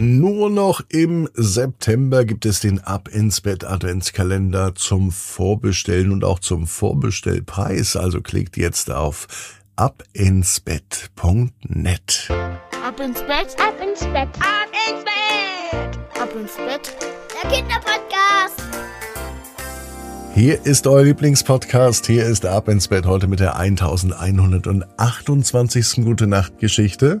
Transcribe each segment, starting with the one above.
Nur noch im September gibt es den Ab ins Bett Adventskalender zum Vorbestellen und auch zum Vorbestellpreis. Also klickt jetzt auf abinsbett.net. Ab ins Bett, ab ins Bett, ab ins Bett, ab ins Bett. Der Kinderpodcast. Hier ist euer Lieblingspodcast. Hier ist Ab ins Bett heute mit der 1128. Gute Nacht Geschichte.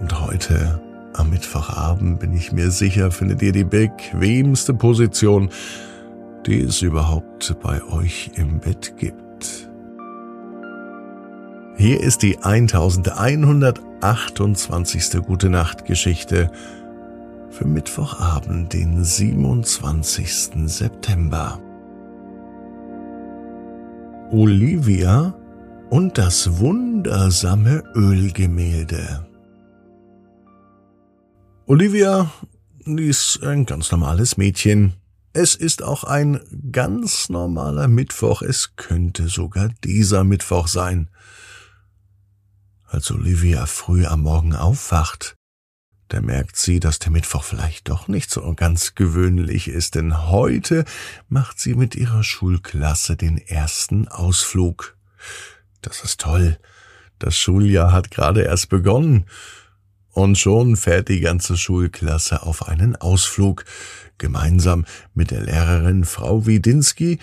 Und heute am Mittwochabend bin ich mir sicher, findet ihr die bequemste Position, die es überhaupt bei euch im Bett gibt. Hier ist die 1128. Gute Nacht Geschichte für Mittwochabend, den 27. September. Olivia und das wundersame Ölgemälde. Olivia ist ein ganz normales Mädchen. Es ist auch ein ganz normaler Mittwoch. Es könnte sogar dieser Mittwoch sein. Als Olivia früh am Morgen aufwacht, da merkt sie, dass der Mittwoch vielleicht doch nicht so ganz gewöhnlich ist, denn heute macht sie mit ihrer Schulklasse den ersten Ausflug. Das ist toll. Das Schuljahr hat gerade erst begonnen und schon fährt die ganze Schulklasse auf einen Ausflug. Gemeinsam mit der Lehrerin Frau Widinski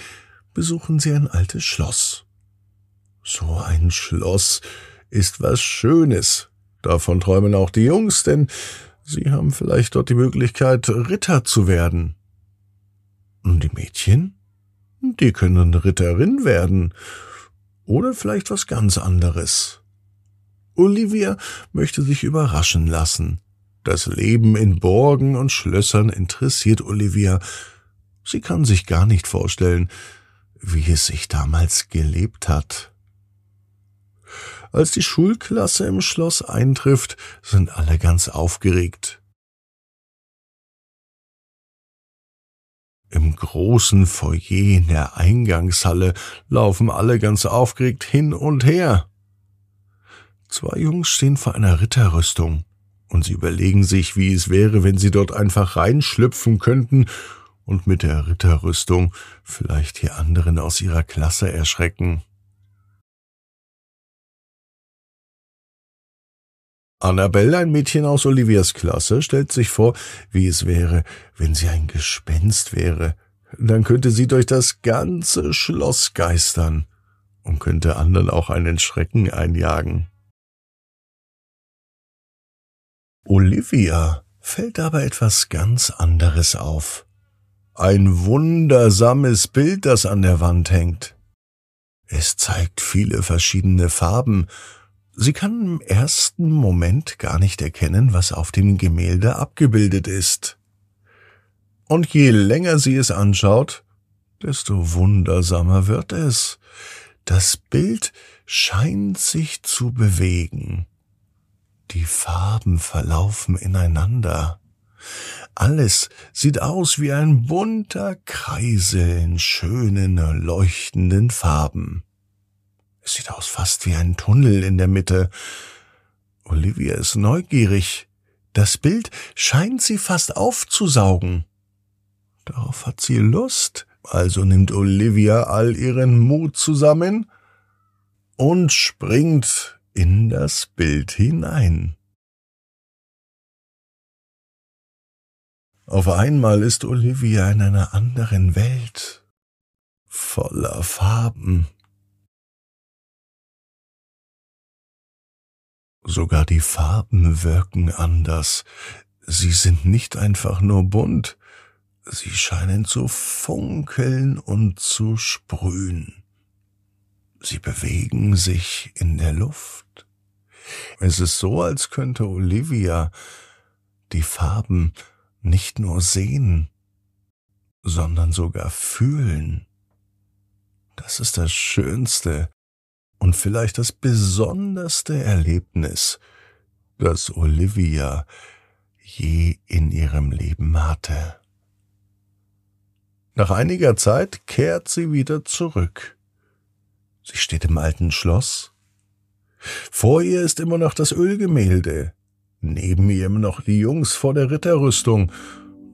besuchen sie ein altes Schloss. So ein Schloss ist was Schönes. Davon träumen auch die Jungs, denn sie haben vielleicht dort die Möglichkeit, Ritter zu werden. Und die Mädchen? Die können Ritterin werden. Oder vielleicht was ganz anderes. Olivia möchte sich überraschen lassen. Das Leben in Burgen und Schlössern interessiert Olivia. Sie kann sich gar nicht vorstellen, wie es sich damals gelebt hat. Als die Schulklasse im Schloss eintrifft, sind alle ganz aufgeregt. Im großen Foyer in der Eingangshalle laufen alle ganz aufgeregt hin und her. Zwei Jungs stehen vor einer Ritterrüstung, und sie überlegen sich, wie es wäre, wenn sie dort einfach reinschlüpfen könnten und mit der Ritterrüstung vielleicht die anderen aus ihrer Klasse erschrecken. Annabelle, ein Mädchen aus Olivias Klasse, stellt sich vor, wie es wäre, wenn sie ein Gespenst wäre. Dann könnte sie durch das ganze Schloss geistern und könnte anderen auch einen Schrecken einjagen. Olivia fällt aber etwas ganz anderes auf. Ein wundersames Bild, das an der Wand hängt. Es zeigt viele verschiedene Farben. Sie kann im ersten Moment gar nicht erkennen, was auf dem Gemälde abgebildet ist. Und je länger sie es anschaut, desto wundersamer wird es. Das Bild scheint sich zu bewegen. Die Farben verlaufen ineinander. Alles sieht aus wie ein bunter Kreisel in schönen, leuchtenden Farben. Es sieht aus fast wie ein Tunnel in der Mitte. Olivia ist neugierig. Das Bild scheint sie fast aufzusaugen. Darauf hat sie Lust, also nimmt Olivia all ihren Mut zusammen und springt in das Bild hinein. Auf einmal ist Olivia in einer anderen Welt, voller Farben. Sogar die Farben wirken anders. Sie sind nicht einfach nur bunt, sie scheinen zu funkeln und zu sprühen. Sie bewegen sich in der Luft. Es ist so, als könnte Olivia die Farben nicht nur sehen, sondern sogar fühlen. Das ist das schönste und vielleicht das besonderste Erlebnis, das Olivia je in ihrem Leben hatte. Nach einiger Zeit kehrt sie wieder zurück. Sie steht im alten Schloss. Vor ihr ist immer noch das Ölgemälde, neben ihr immer noch die Jungs vor der Ritterrüstung,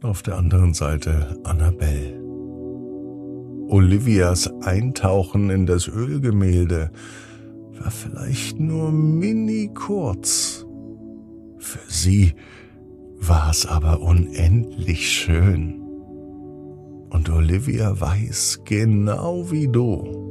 auf der anderen Seite Annabelle. Olivias Eintauchen in das Ölgemälde war vielleicht nur mini kurz. Für sie war es aber unendlich schön. Und Olivia weiß genau wie du.